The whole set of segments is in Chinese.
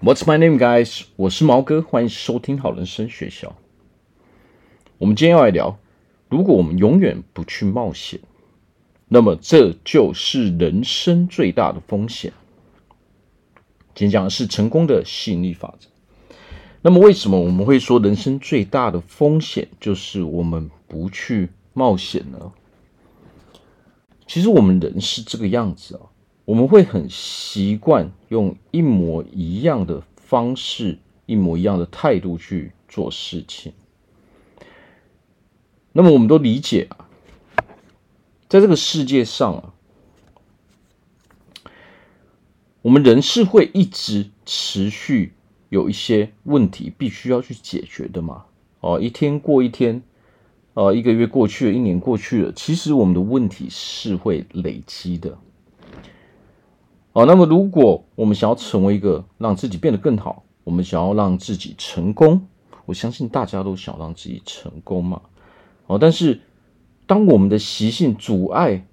What's my name, guys？我是毛哥，欢迎收听好人生学校。我们今天要来聊，如果我们永远不去冒险，那么这就是人生最大的风险。今天讲的是成功的吸引力法则。那么为什么我们会说人生最大的风险就是我们不去冒险呢？其实我们人是这个样子啊。我们会很习惯用一模一样的方式、一模一样的态度去做事情。那么，我们都理解啊，在这个世界上啊，我们人是会一直持续有一些问题必须要去解决的嘛。哦，一天过一天，呃，一个月过去了，一年过去了，其实我们的问题是会累积的。好，那么如果我们想要成为一个让自己变得更好，我们想要让自己成功，我相信大家都想让自己成功嘛。哦，但是当我们的习性阻碍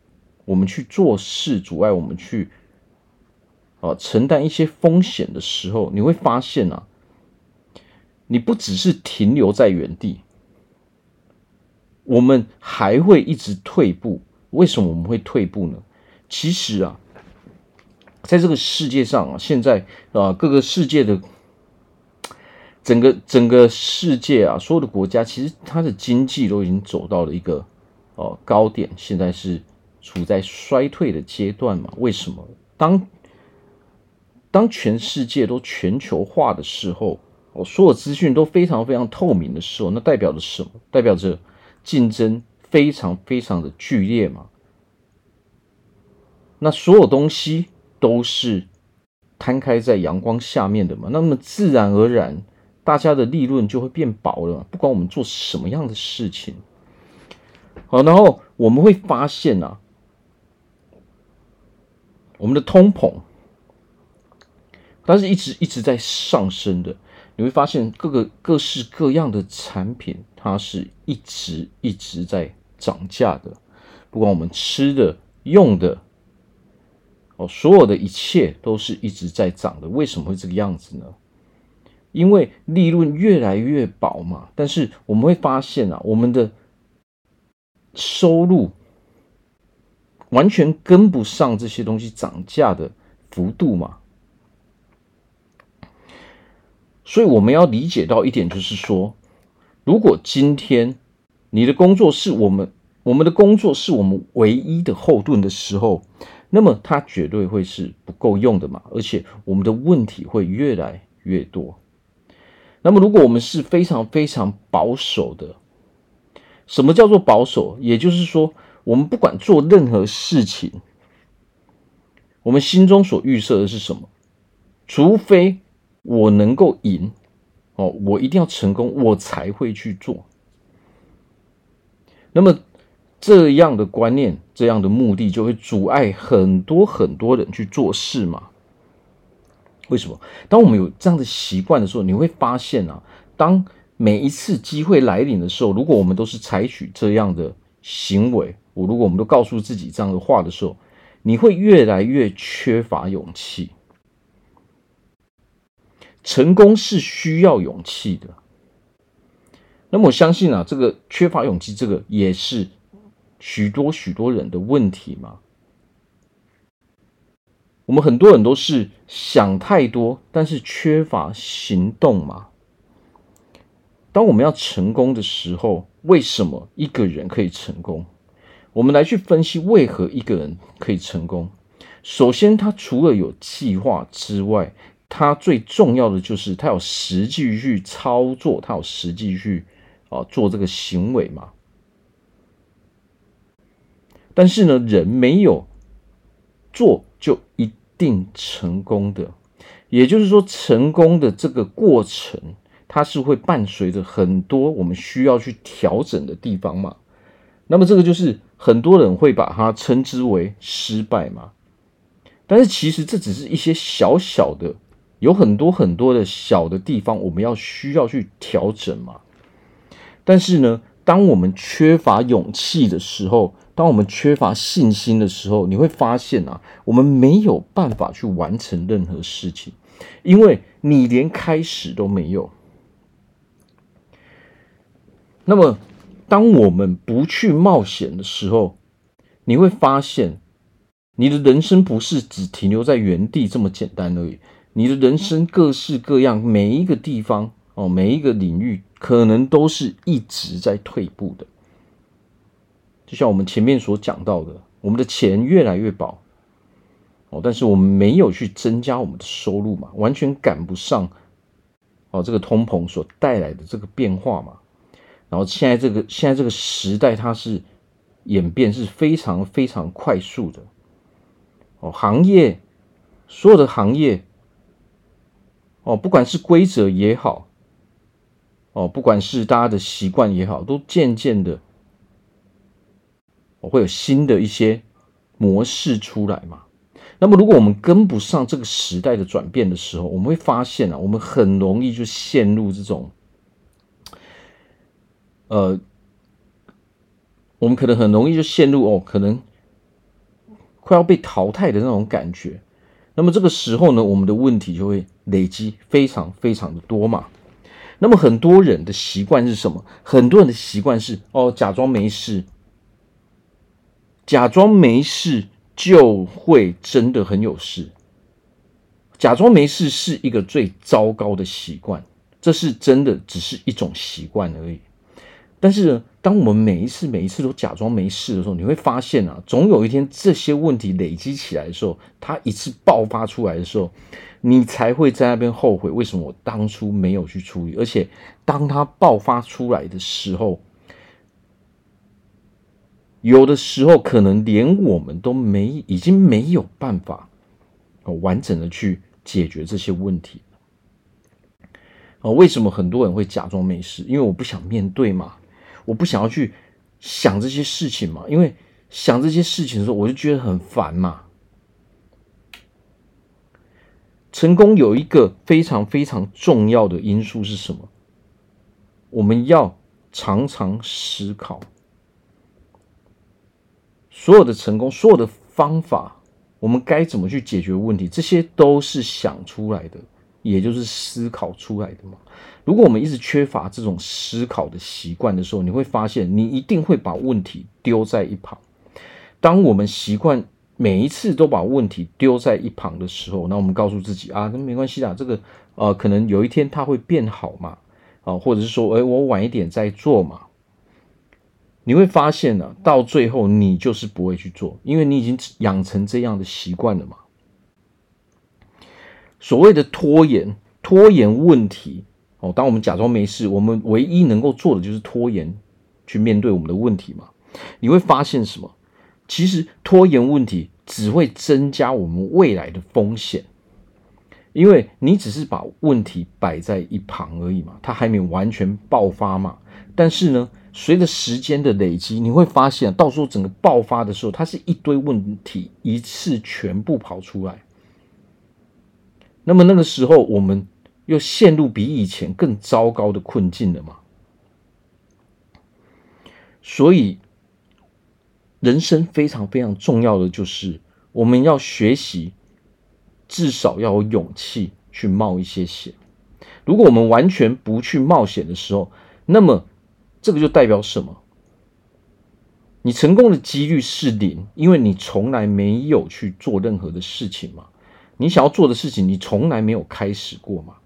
我们去做事，阻碍我们去啊承担一些风险的时候，你会发现啊，你不只是停留在原地，我们还会一直退步。为什么我们会退步呢？其实啊。在这个世界上啊，现在啊，各个世界的整个整个世界啊，所有的国家其实它的经济都已经走到了一个哦高点，现在是处在衰退的阶段嘛？为什么？当当全世界都全球化的时候，我，所有资讯都非常非常透明的时候，那代表着什么？代表着竞争非常非常的剧烈嘛？那所有东西。都是摊开在阳光下面的嘛，那么自然而然，大家的利润就会变薄了。不管我们做什么样的事情，好，然后我们会发现啊，我们的通膨，它是一直一直在上升的。你会发现各个各式各样的产品，它是一直一直在涨价的。不管我们吃的、用的。哦，所有的一切都是一直在涨的，为什么会这个样子呢？因为利润越来越薄嘛。但是我们会发现啊，我们的收入完全跟不上这些东西涨价的幅度嘛。所以我们要理解到一点，就是说，如果今天你的工作是我们，我们的工作是我们唯一的后盾的时候。那么它绝对会是不够用的嘛，而且我们的问题会越来越多。那么如果我们是非常非常保守的，什么叫做保守？也就是说，我们不管做任何事情，我们心中所预设的是什么？除非我能够赢，哦，我一定要成功，我才会去做。那么。这样的观念，这样的目的，就会阻碍很多很多人去做事嘛？为什么？当我们有这样的习惯的时候，你会发现啊，当每一次机会来临的时候，如果我们都是采取这样的行为，我如果我们都告诉自己这样的话的时候，你会越来越缺乏勇气。成功是需要勇气的。那么我相信啊，这个缺乏勇气，这个也是。许多许多人的问题嘛，我们很多人都是想太多，但是缺乏行动嘛。当我们要成功的时候，为什么一个人可以成功？我们来去分析为何一个人可以成功。首先，他除了有计划之外，他最重要的就是他有实际去操作，他有实际去啊做这个行为嘛。但是呢，人没有做就一定成功的，也就是说，成功的这个过程，它是会伴随着很多我们需要去调整的地方嘛。那么这个就是很多人会把它称之为失败嘛。但是其实这只是一些小小的，有很多很多的小的地方，我们要需要去调整嘛。但是呢，当我们缺乏勇气的时候，当我们缺乏信心的时候，你会发现啊，我们没有办法去完成任何事情。因为你连开始都没有。那么，当我们不去冒险的时候，你会发现，你的人生不是只停留在原地这么简单而已。你的人生各式各样，每一个地方哦，每一个领域，可能都是一直在退步的。就像我们前面所讲到的，我们的钱越来越薄哦，但是我们没有去增加我们的收入嘛，完全赶不上哦这个通膨所带来的这个变化嘛。然后现在这个现在这个时代，它是演变是非常非常快速的哦，行业所有的行业。哦，不管是规则也好，哦，不管是大家的习惯也好，都渐渐的，会有新的一些模式出来嘛。那么，如果我们跟不上这个时代的转变的时候，我们会发现啊，我们很容易就陷入这种，呃，我们可能很容易就陷入哦，可能快要被淘汰的那种感觉。那么这个时候呢，我们的问题就会累积非常非常的多嘛。那么很多人的习惯是什么？很多人的习惯是哦，假装没事，假装没事就会真的很有事。假装没事是一个最糟糕的习惯，这是真的只是一种习惯而已。但是呢，当我们每一次每一次都假装没事的时候，你会发现啊，总有一天这些问题累积起来的时候，它一次爆发出来的时候，你才会在那边后悔，为什么我当初没有去处理？而且，当它爆发出来的时候，有的时候可能连我们都没已经没有办法完整的去解决这些问题。啊，为什么很多人会假装没事？因为我不想面对嘛。我不想要去想这些事情嘛，因为想这些事情的时候，我就觉得很烦嘛。成功有一个非常非常重要的因素是什么？我们要常常思考，所有的成功，所有的方法，我们该怎么去解决问题，这些都是想出来的。也就是思考出来的嘛。如果我们一直缺乏这种思考的习惯的时候，你会发现你一定会把问题丢在一旁。当我们习惯每一次都把问题丢在一旁的时候，那我们告诉自己啊，那没关系啦，这个呃，可能有一天它会变好嘛，啊，或者是说，哎，我晚一点再做嘛。你会发现呢，到最后你就是不会去做，因为你已经养成这样的习惯了嘛。所谓的拖延，拖延问题哦。当我们假装没事，我们唯一能够做的就是拖延，去面对我们的问题嘛。你会发现什么？其实拖延问题只会增加我们未来的风险，因为你只是把问题摆在一旁而已嘛，它还没完全爆发嘛。但是呢，随着时间的累积，你会发现，到时候整个爆发的时候，它是一堆问题一次全部跑出来。那么那个时候，我们又陷入比以前更糟糕的困境了嘛？所以，人生非常非常重要的就是，我们要学习，至少要有勇气去冒一些险。如果我们完全不去冒险的时候，那么这个就代表什么？你成功的几率是零，因为你从来没有去做任何的事情嘛。你想要做的事情，你从来没有开始过嘛？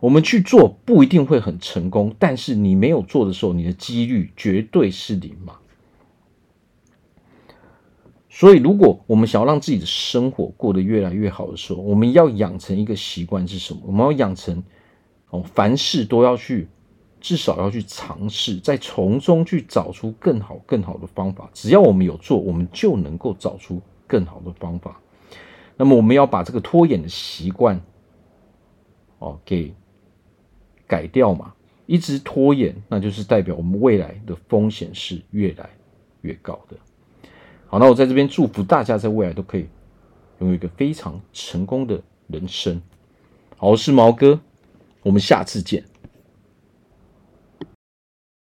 我们去做不一定会很成功，但是你没有做的时候，你的几率绝对是零嘛。所以，如果我们想要让自己的生活过得越来越好的时候，我们要养成一个习惯是什么？我们要养成哦，凡事都要去，至少要去尝试，再从中去找出更好、更好的方法。只要我们有做，我们就能够找出。更好的方法，那么我们要把这个拖延的习惯，哦，给改掉嘛。一直拖延，那就是代表我们未来的风险是越来越高的。好，那我在这边祝福大家在未来都可以拥有一个非常成功的人生。好，我是毛哥，我们下次见。